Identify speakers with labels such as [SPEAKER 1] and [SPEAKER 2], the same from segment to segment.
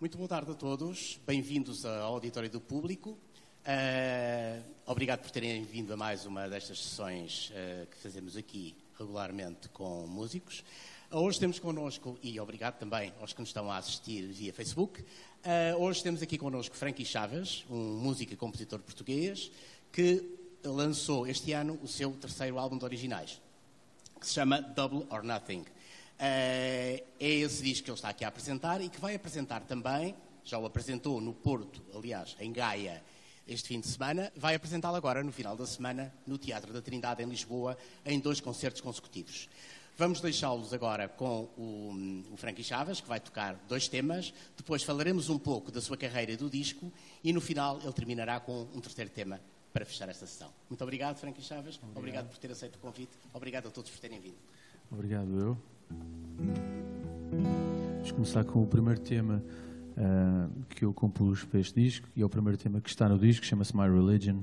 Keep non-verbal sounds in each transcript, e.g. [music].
[SPEAKER 1] Muito boa tarde a todos, bem-vindos ao Auditório do Público. Uh, obrigado por terem vindo a mais uma destas sessões uh, que fazemos aqui regularmente com músicos. Uh, hoje temos connosco, e obrigado também aos que nos estão a assistir via Facebook, hoje temos aqui connosco Frankie Chaves, um músico e compositor português, que lançou este ano o seu terceiro álbum de originais, que se chama Double or Nothing. Eh, é esse disco que ele está aqui a apresentar e que vai apresentar também, já o apresentou no Porto, aliás, em Gaia, este fim de semana, vai apresentá-lo agora no final da semana no Teatro da Trindade, em Lisboa, em dois concertos consecutivos. Vamos deixá-los agora com o, o Frankie Chaves, que vai tocar dois temas. Depois falaremos um pouco da sua carreira e do disco. E no final ele terminará com um terceiro tema para fechar esta sessão. Muito obrigado, Frankie Chaves. Obrigado. obrigado por ter aceito o convite. Obrigado a todos por terem vindo.
[SPEAKER 2] Obrigado, eu. Vamos começar com o primeiro tema uh, que eu compus para este disco, e é o primeiro tema que está no disco, chama-se My Religion.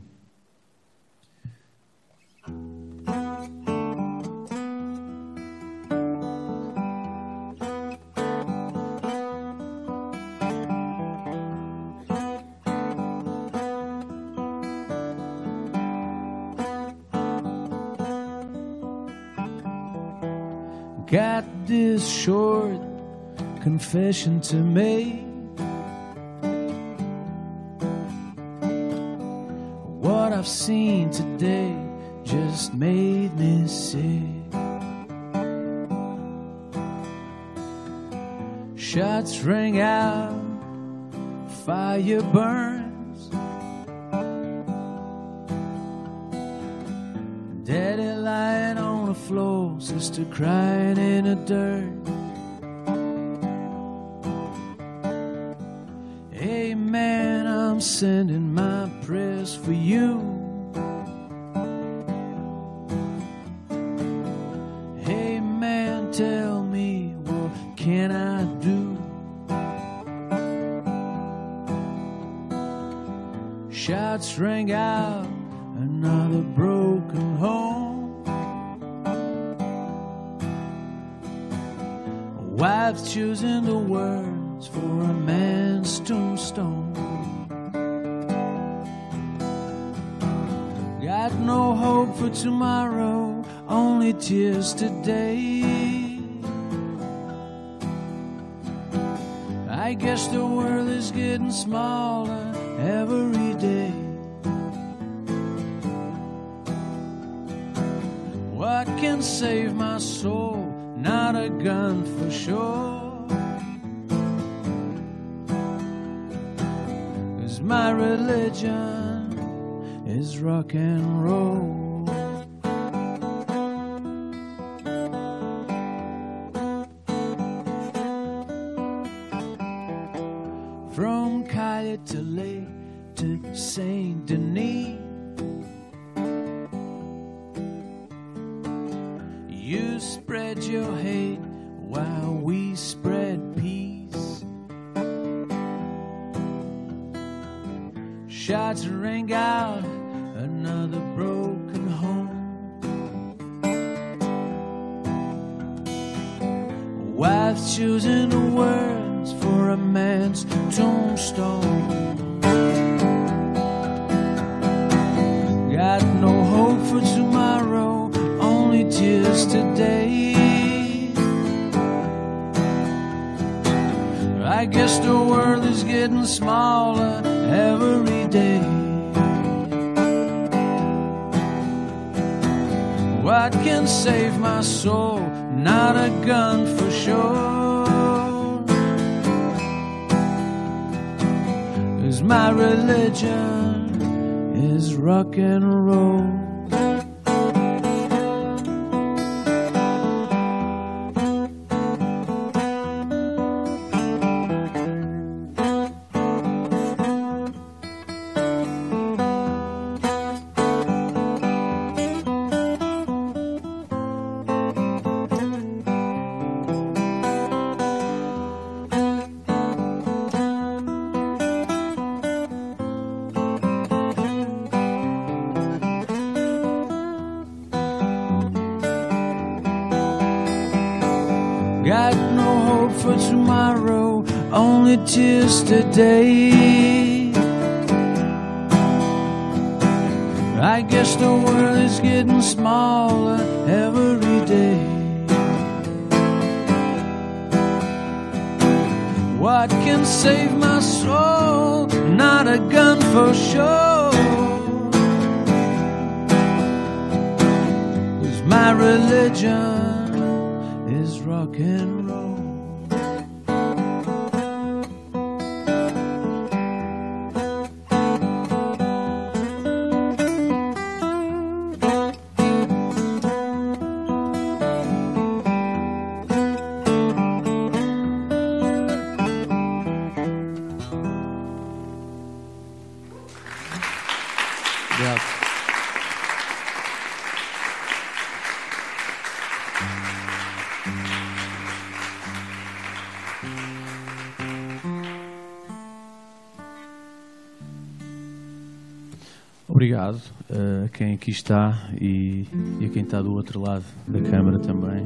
[SPEAKER 2] Confession to make. What I've seen today just made me sick. Shots ring out, fire burns. Daddy lying on the floor, sister crying in the dirt. Shots rang out, another broken home. A wife's choosing the words for a man's tombstone. Got no hope for tomorrow, only tears today. I guess the world is getting smaller every day. What can save my soul? Not a gun for sure. Cause my religion is rock and roll. Tears today. I guess the world is getting smaller every day. What can save my soul? Not a gun for sure. Cause my religion is rock and roll. Tomorrow, only tears today. I guess the world is getting smaller every day. What can save my soul? Not a gun for sure. Cause my religion is rock and roll. Aqui está e, e a quem está do outro lado da câmara também.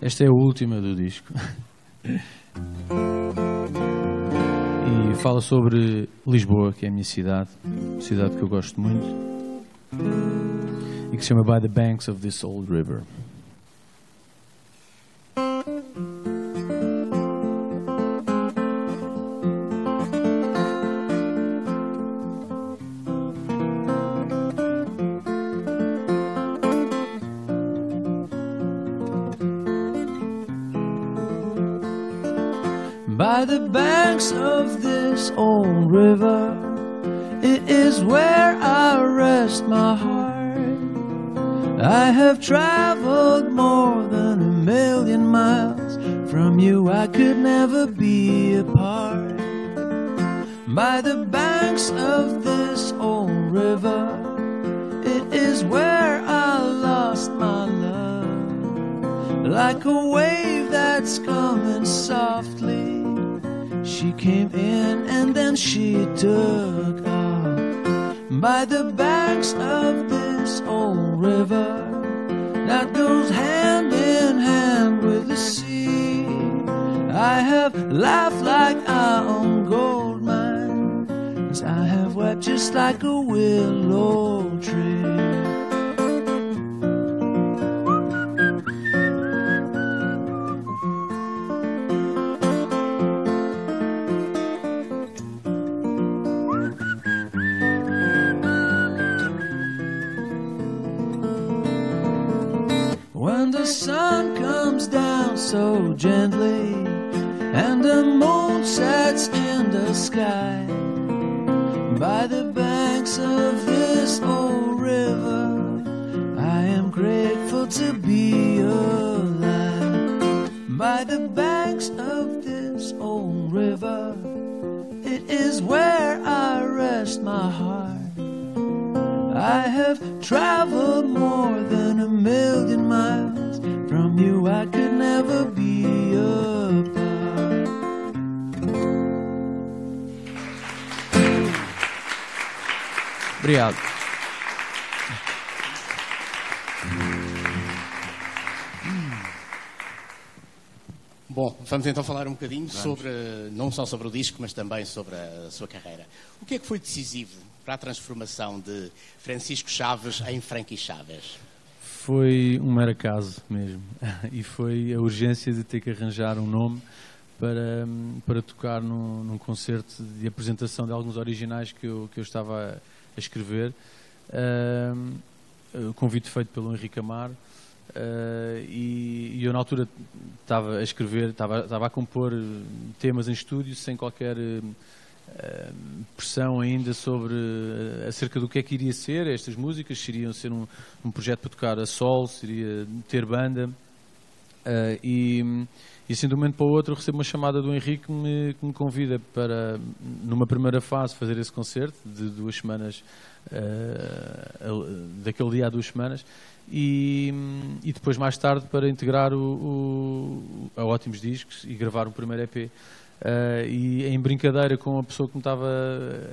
[SPEAKER 2] Esta é a última do disco. e fala sobre Lisboa, que é a minha cidade, cidade que eu gosto muito, e que se chama By the Banks of This Old River. I have traveled more than a million miles. From you, I could never be apart. By the banks of this old river, it is where I lost my love. Like a wave that's coming softly she came in and then she took by the banks of this old river that goes hand in hand with the sea. I have laughed like I own gold mines, I have wept just like a willow tree. Gently, and the moon sets in the sky by the banks of this old river. I am grateful to be alive by the banks of this old river. It is where I rest my heart. I have traveled Obrigado.
[SPEAKER 1] Bom, vamos então falar um bocadinho vamos. sobre, não só sobre o disco, mas também sobre a sua carreira. O que é que foi decisivo para a transformação de Francisco Chaves em Frankie Chaves?
[SPEAKER 2] foi um mero acaso mesmo. [laughs] E foi a urgência de ter que arranjar um nome para, para tocar num, num concerto de apresentação de alguns originais que eu, que eu estava a escrever. Uh, convite feito pelo Henrique Amar. Uh, e, e, eu na altura estava a escrever, estava, a compor temas em estúdio sem qualquer uh, pressão ainda sobre uh, acerca do que é que iria ser estas músicas, se iriam ser um, um projeto para tocar a sol, se iria ter banda. Uh, e, e assim de um momento para o outro recebo uma chamada do Henrique que me, que me convida para, numa primeira fase, fazer esse concerto de duas semanas, daquele dia a duas semanas, e, e, depois mais tarde para integrar o, o, a Ótimos Discos e gravar um primeiro EP. Uh, e em brincadeira com a pessoa que me estava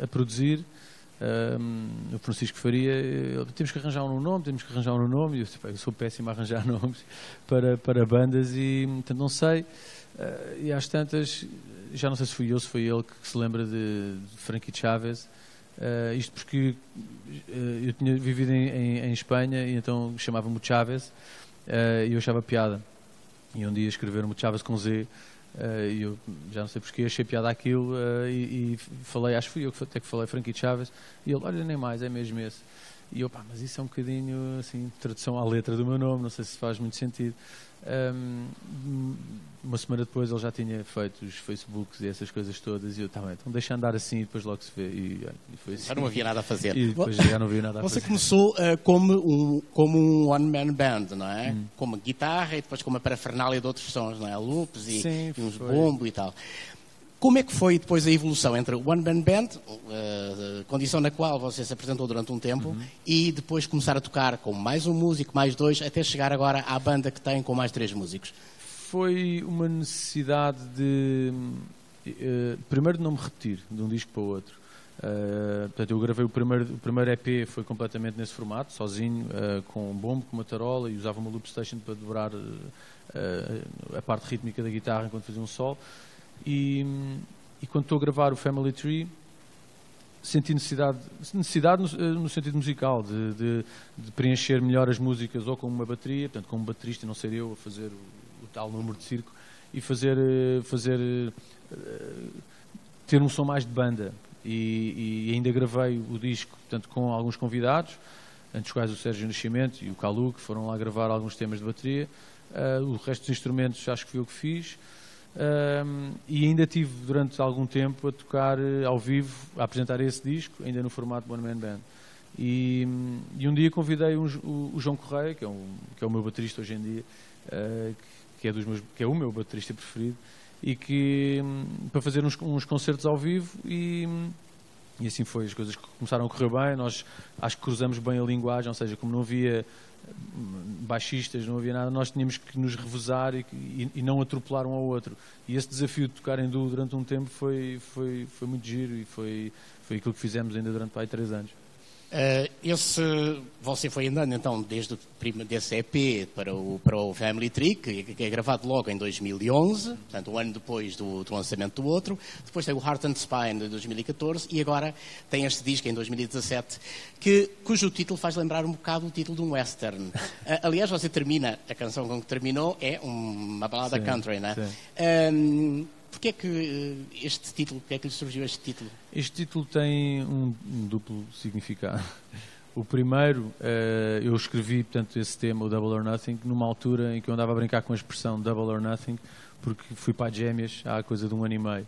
[SPEAKER 2] a produzir, o Francisco Faria, ele, temos que arranjar um nome, temos que arranjar um nome, e eu, eu sou péssimo a arranjar [laughs] nomes para, para bandas e, portanto, não sei. Uh, e às tantas, já não sei se fui eu, se foi ele que, que se lembra de, de Frankie Chaves. Uh, isto porque uh, eu tinha vivido em, em, em Espanha e então chamava-me Chaves e eu achava piada. E um dia escreveram-me Chaves com Z e eu já não sei porque achei piada aquilo uh, e, e, falei, acho que fui eu que até que falei Frankie Chaves e ele, olha, nem mais, é mesmo esse. E eu, pá, mas isso é um bocadinho assim, tradução à letra do meu nome, não sei se faz muito sentido. Um, uma semana depois ele já tinha feito os Facebooks e essas coisas todas e eu também, então deixa andar assim e depois logo se vê. E, e foi assim.
[SPEAKER 1] Já não havia nada a fazer.
[SPEAKER 2] E depois já não havia nada a
[SPEAKER 1] Você
[SPEAKER 2] fazer.
[SPEAKER 1] começou uh, como um, como um one-man band, não é? Hum. Com uma guitarra e depois com uma parafernália de outros sons, não é? Loops e,
[SPEAKER 2] Sim,
[SPEAKER 1] e uns
[SPEAKER 2] foi.
[SPEAKER 1] bombo e tal. Como é que foi depois a evolução entre o One Band Band, uh, condição na qual você se apresentou durante um tempo, uhum. e depois começar a tocar com mais um músico, mais dois, até chegar agora à banda que tem com mais três músicos?
[SPEAKER 2] Foi uma necessidade de, uh, primeiro, de não me repetir de um disco para o outro. Uh, portanto, eu gravei o primeiro, o primeiro EP, foi completamente nesse formato, sozinho, uh, com um bombo, com uma tarola, e usava uma loop station para dobrar uh, a parte rítmica da guitarra enquanto fazia um sol. E, e quando estou a gravar o Family Tree, senti necessidade, necessidade no, eh, no sentido musical, de, de, de, preencher melhor as músicas ou com uma bateria, portanto, como baterista, não ser eu a fazer o, o tal número de circo, e fazer, eh, fazer uh, ter um som mais de banda. E, e, ainda gravei o disco portanto, com alguns convidados, antes quais o Sérgio Nascimento e o Calu, que foram lá gravar alguns temas de bateria. Uh, o resto dos instrumentos acho que foi eu que fiz. Um, e ainda tive durante algum tempo a tocar uh, ao vivo, a apresentar esse disco, ainda no formato One Man Band. E, e um dia convidei um, o, o, João Correia, que é, um, que é o meu baterista hoje em dia, uh, que, é dos meus, que é o meu baterista preferido, e que um, para fazer uns, uns, concertos ao vivo e, e assim foi, as coisas começaram a correr bem, nós acho que cruzamos bem a linguagem, ou seja, como não havia baixistas, não havia nada, nós tínhamos que nos revezar e, e, e, não atropelar um ao outro. E esse desafio de tocar em duo durante um tempo foi, foi, foi muito giro e foi, foi aquilo que fizemos ainda durante aí, três anos.
[SPEAKER 1] Uh, esse, você foi andando então desde o desse EP para o, para o Family Tree, que, que, é gravado logo em 2011, portanto um ano depois do, do, lançamento do outro. Depois tem o Heart and Spine de 2014 e agora tem este disco em 2017, que, cujo título faz lembrar um bocado o título de um western. Uh, [laughs] aliás, você termina, a canção com que terminou é uma balada sim, country, não é? Porquê é que eh, este título, porquê é que lhe surgiu este título?
[SPEAKER 2] Este título tem um, duplo significado. O primeiro, uh, eu escrevi, portanto, esse tema, o Double or Nothing, numa altura em que eu andava a brincar com a expressão Double or Nothing, porque fui para gêmeas há coisa de um ano e meio.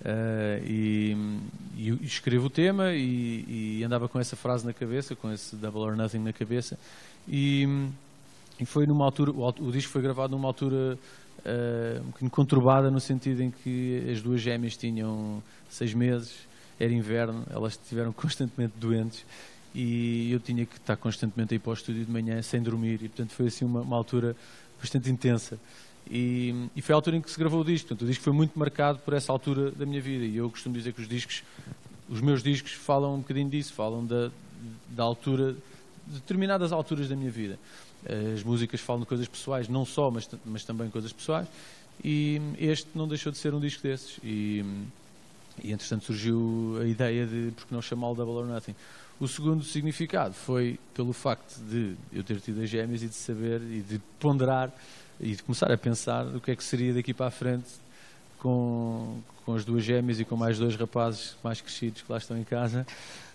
[SPEAKER 2] Uh, e, e, escrevo o tema e, e, andava com essa frase na cabeça, com esse Double or Nothing na cabeça. E, e foi numa altura, o, disco foi gravado numa altura uh, um bocadinho conturbada no sentido em que as duas gêmeas tinham seis meses, era inverno, elas estiveram [laughs] constantemente doentes e eu tinha que estar constantemente aí para o estúdio de manhã sem dormir e portanto foi assim uma, uma altura bastante intensa. E, e, foi a altura em que se gravou o disco. Portanto, o disco foi muito marcado por essa altura da minha vida. E eu costumo dizer que os discos, os meus discos, falam um bocadinho disso, falam da, da altura, de determinadas alturas da minha vida. As músicas falam de coisas pessoais, não só, mas, mas também coisas pessoais. E este não deixou de ser um disco desses. E, e entretanto surgiu a ideia de porque não chamá-lo Double or Nothing. O segundo significado foi pelo facto de eu ter tido as gêmeas e de saber e de ponderar e de começar a pensar o que é que seria daqui para a frente com, com as duas gêmeas e com mais dois rapazes mais crescidos que lá estão em casa.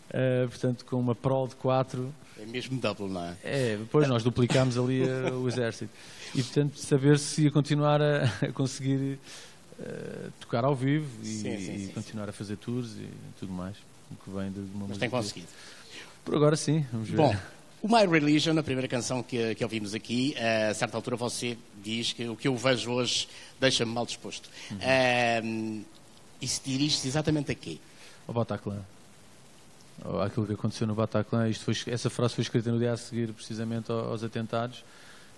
[SPEAKER 2] Uh, portanto, com uma prol de quatro.
[SPEAKER 1] É mesmo double, não é?
[SPEAKER 2] É, depois nós duplicámos ali uh, o exército. E, portanto, saber se ia continuar a, a conseguir uh, tocar ao vivo e, sim, sim, e sim, continuar a fazer tours e tudo mais. O que vem de uma
[SPEAKER 1] Mas tem conseguido.
[SPEAKER 2] Por agora sim, vamos ver.
[SPEAKER 1] Bom, o My Religion, a primeira canção que, que ouvimos aqui, a certa altura você diz que o que eu vejo hoje deixa-me mal disposto. Uhum. e se dirige-se exatamente a quê?
[SPEAKER 2] Ao Bataclan aquilo que aconteceu no Bataclan. Isto foi, essa frase foi escrita no dia a seguir, precisamente aos atentados.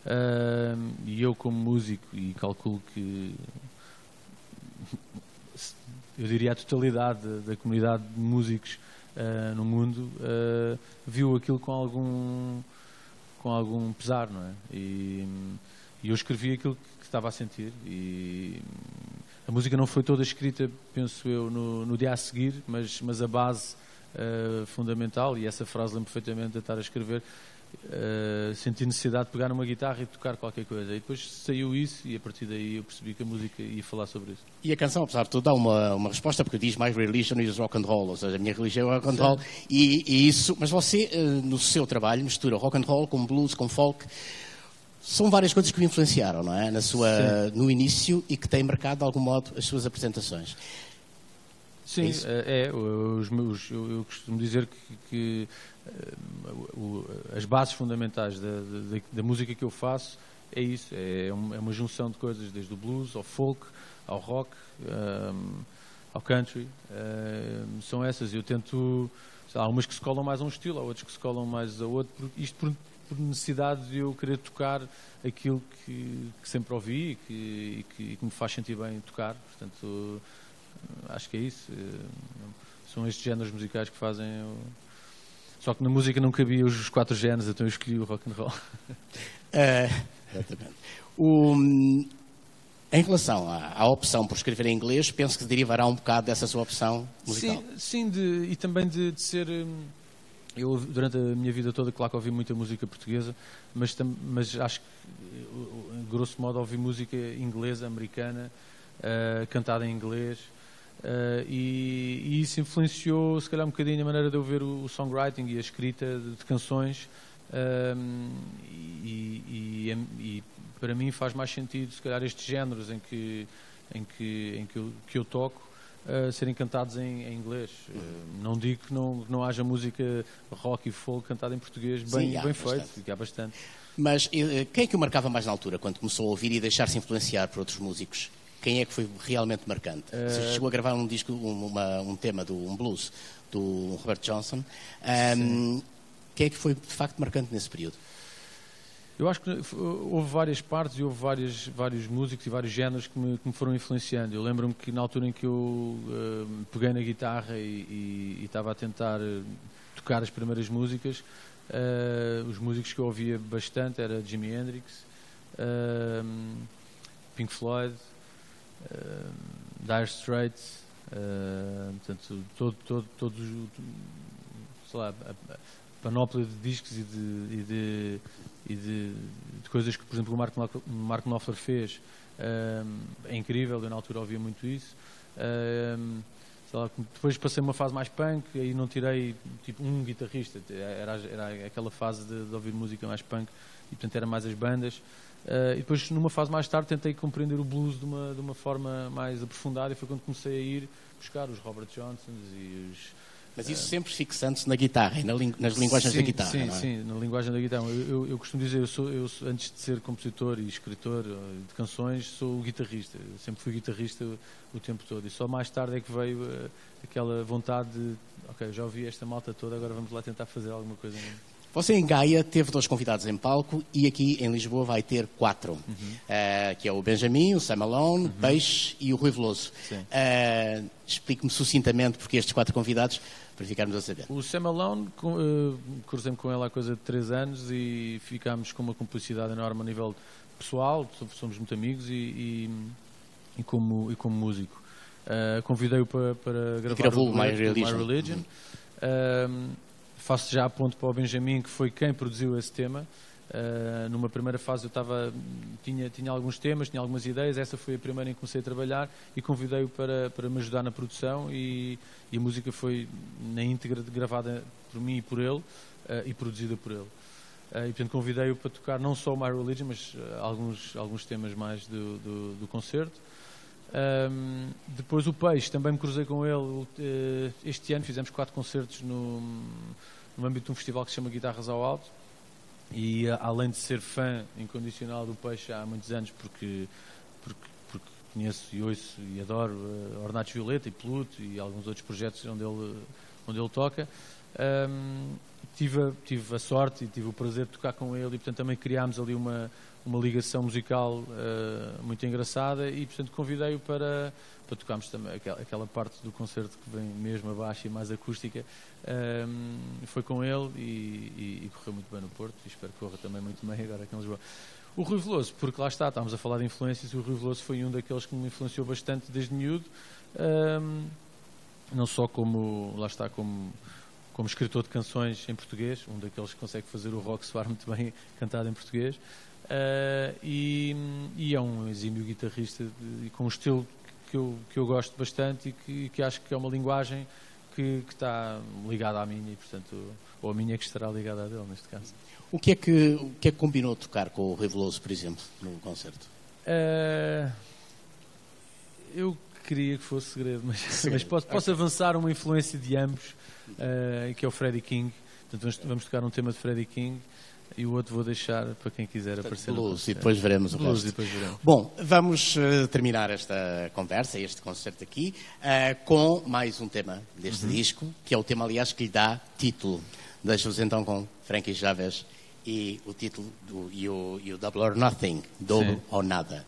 [SPEAKER 2] Uh, e eu, como músico, e calculo que eu diria a totalidade da, da comunidade de músicos uh, no mundo, uh, viu aquilo com algum, com algum pesar, não é? E, e eu escrevi aquilo que estava a sentir e a música não foi toda escrita, penso eu, no, no dia a seguir, mas, mas a base uh, fundamental, e essa frase lembro perfeitamente de estar a escrever, uh, senti necessidade de pegar numa guitarra e tocar qualquer coisa. E depois saiu isso e a partir daí eu percebi que a música ia falar sobre isso.
[SPEAKER 1] E a canção, apesar de tudo, dá uma, uma resposta, porque diz My religion is rock and roll, ou seja, a minha religião é rock and Sim. roll. E, e, isso, mas você, uh, no seu trabalho, mistura rock and roll com blues, com folk. São várias coisas que o influenciaram, não é? Na sua, no início e que têm marcado de algum modo as suas apresentações.
[SPEAKER 2] Sim, é, é os meus, eu, eu, costumo dizer que, que uh, as bases fundamentais da, da, da, música que eu faço é isso, é, é uma, é uma, junção de coisas, desde o blues ao folk, ao rock, um, ehm, ao country, um, são essas. Eu tento, há umas que se colam mais a um estilo, há outras que se colam mais a outro, isto por, por necessidade de eu querer tocar aquilo que, que sempre ouvi e que, e que, e que me faz sentir bem tocar, portanto acho que é isso. Eh, são estes géneros musicais que fazem. Só que na música não cabia os quatro géneros, então eu escolhi o rock and roll.
[SPEAKER 1] É, [laughs] exatamente. O, em relação à, à, opção por escrever em inglês, penso que derivará um bocado dessa sua opção musical.
[SPEAKER 2] Sim, sim de, e também de, de, ser. Hum, eu, durante a minha vida toda, claro que ouvi muita música portuguesa, mas, mas acho que, grosso modo, ouvi música inglesa, americana, uh, cantada em inglês. Uh, e, e, isso influenciou, se calhar, um bocadinho a maneira de eu ver o, o songwriting e a escrita de, de canções. Um, e, e, e, para mim faz mais sentido, se calhar, estes géneros em que, em que, em que, eu, que eu toco uh, serem cantados em, em inglês. Uh, não digo que não, não haja música rock e folk cantada em português bem, Sim, bem feito, que há bastante.
[SPEAKER 1] Mas quem é que o marcava mais na altura, quando começou a ouvir e deixar-se influenciar por outros músicos? Quem é que foi realmente marcante? Uh... Você chegou a gravar um disco, um, uma, um tema, do, um blues, do Robert Johnson. Um, quem é que foi de facto marcante nesse período?
[SPEAKER 2] Eu acho que houve várias partes e houve vários, vários músicos e vários géneros que me, que me foram influenciando. Eu lembro-me que na altura em que eu uh, peguei na guitarra e, estava a tentar uh, tocar as primeiras músicas, uh, os músicos que eu ouvia bastante era Jimi Hendrix, Pink Floyd, uh, Dire Straits, uh, portanto, todo, todo, todos, sei lá, a, panóplia de discos e de, e de, e de, de coisas que, por exemplo, o Mark, Mark Knopfler fez uh, é incrível, eu na altura ouvia muito isso. Depois passei uma fase mais punk, aí não tirei tipo um guitarrista, era, era aquela fase de, de ouvir música mais punk e portanto era mais as bandas. Uh, e depois, numa fase mais tarde, tentei compreender o blues de uma, de uma forma mais aprofundada e foi quando comecei a ir buscar os Robert Johnsons e os.
[SPEAKER 1] Mas isso uh, sempre fixando-se na guitarra e na nas linguagens
[SPEAKER 2] sim,
[SPEAKER 1] da guitarra.
[SPEAKER 2] Sim,
[SPEAKER 1] é?
[SPEAKER 2] sim, na linguagem da guitarra. Eu, eu, eu, costumo dizer, eu sou, eu sou, antes de ser compositor e escritor de canções, sou guitarrista. Eu sempre fui guitarrista o, o tempo todo. E só mais tarde é que veio uh, aquela vontade de, ok, já ouvi esta malta toda, agora vamos lá tentar fazer alguma coisa. Mesmo.
[SPEAKER 1] Você em Gaia teve dois convidados em palco e aqui em Lisboa vai ter quatro, uhum. uh, que é o Benjamin, o Sam Malone, uhum. Peixe e o Rui Veloso. Uh, Explique-me sucintamente porque estes quatro convidados, para ficarmos a saber.
[SPEAKER 2] O Sam Malone, uh, cruzei-me com ele há coisa de três anos e ficámos com uma cumplicidade enorme a nível pessoal, somos muito amigos e, e, e como, e como músico. Convidei-o para, para gravar
[SPEAKER 1] o, My Religion.
[SPEAKER 2] My Religion. Uhum faço já ponto para o Benjamin, que foi quem produziu esse tema. Uh, numa primeira fase eu estava, tinha, tinha alguns temas, tinha algumas ideias, essa foi a primeira em que comecei a trabalhar e convidei-o para, para me ajudar na produção e, e, a música foi na íntegra gravada por mim e por ele uh, e produzida por ele. Uh, e portanto convidei-o para tocar não só o My Religion, mas alguns, alguns temas mais do, do, do concerto. Um, depois o Peixe, também me cruzei com ele este ano, fizemos quatro concertos no no âmbito de um festival que se chama Guitarras ao Alto. E eh, além de ser fã incondicional do Peixe há muitos anos, porque, porque, porque conheço e ouço e adoro uh, Ornatos Violeta e Pluto e alguns outros projetos onde ele, onde ele toca, um, tive, a, tive a sorte e tive o prazer de tocar com ele e, portanto, também criámos ali uma, uma ligação musical muito engraçada e, portanto, convidei-o para, para tocarmos também aquela, aquela, parte do concerto que vem mesmo abaixo e mais acústica. foi com ele e, e, e, correu muito bem no Porto e espero que corra também muito bem agora aqui em Lisboa. O Rui Veloso, porque lá está, estávamos a falar de influências, o Rui Veloso foi um daqueles que me influenciou bastante desde miúdo, um, não só como, lá está, como, como escritor de canções em português, um daqueles que consegue fazer o rock soar muito bem [laughs] cantado em português, uh, e, e, é um exímio guitarrista de, com um estilo que eu, que eu gosto bastante e que, que acho que é uma linguagem que, que está ligada à minha, e portanto, ou a minha que estará ligada à dele, neste caso.
[SPEAKER 1] O que é que, o que, é que combinou tocar com o Reveloso, por exemplo, no concerto?
[SPEAKER 2] Uh, eu queria que fosse segredo, mas, [laughs] mas posso, posso okay. avançar uma influência de ambos, uh, que é o Freddie King. Portanto, vamos, vamos, tocar um tema de Freddie King e o outro vou deixar para quem quiser Portanto, aparecer.
[SPEAKER 1] Blues, e depois veremos
[SPEAKER 2] o
[SPEAKER 1] blues
[SPEAKER 2] resto. Depois veremos.
[SPEAKER 1] Bom, vamos uh, terminar esta conversa, este concerto aqui, com mais um tema deste uhum. disco, que é o tema, aliás, que lhe dá título. Deixo-vos então com Frankie Chaves e o título do, e, o, e o Double or Nothing, Double Sim. ou Nada.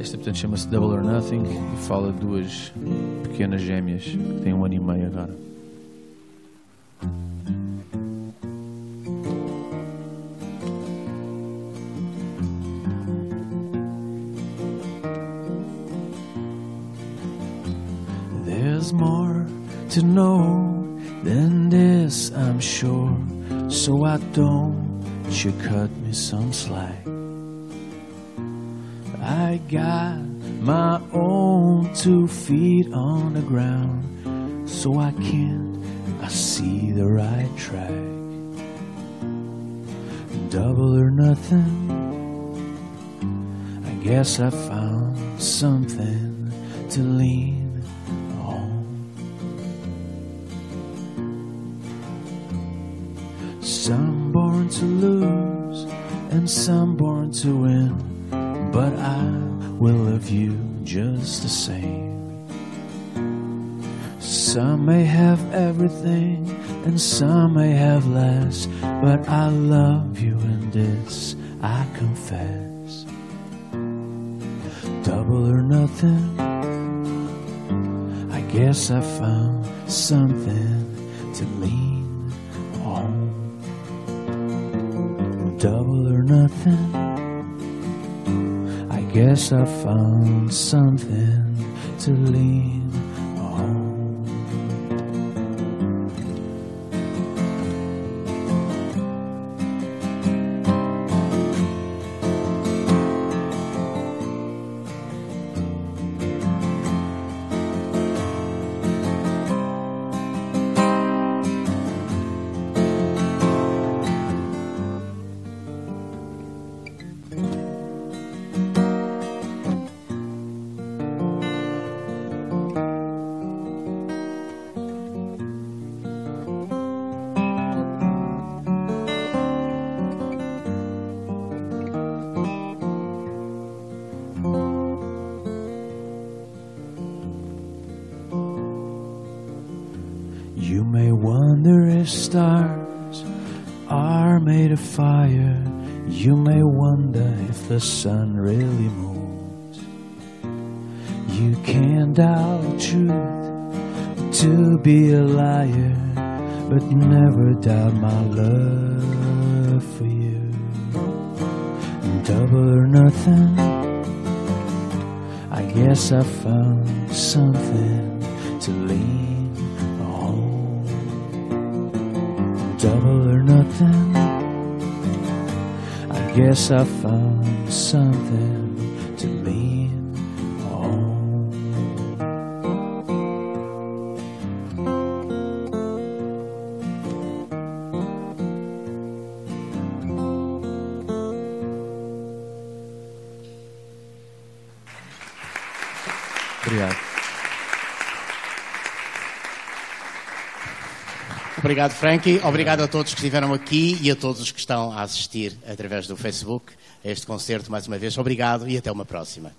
[SPEAKER 2] Esta, portanto, chama-se Double or Nothing e fala de duas pequenas gêmeas que têm um ano e meio agora. To know than this, I'm sure. So I don't you cut me some slack. I got my own two feet on the ground, so I can't. I see the right track. Double or nothing. I guess I found something to lean Some born to lose and some born to win, but I will love you just the same. Some may have everything and some may have less, but I love you in this I confess. Double or nothing, I guess I found something to lean double or nothing. I guess I found something to lean you may wonder if the sun really moves. You can't doubt truth to be a liar, but never doubt my love for you. Double or nothing, I guess I found something to lean on. double or nothing. Guess I found something
[SPEAKER 1] Obrigado, Frankie. Obrigado a todos que estiveram aqui e a todos os que estão a assistir através do Facebook a este concerto mais uma vez. Obrigado e até uma próxima.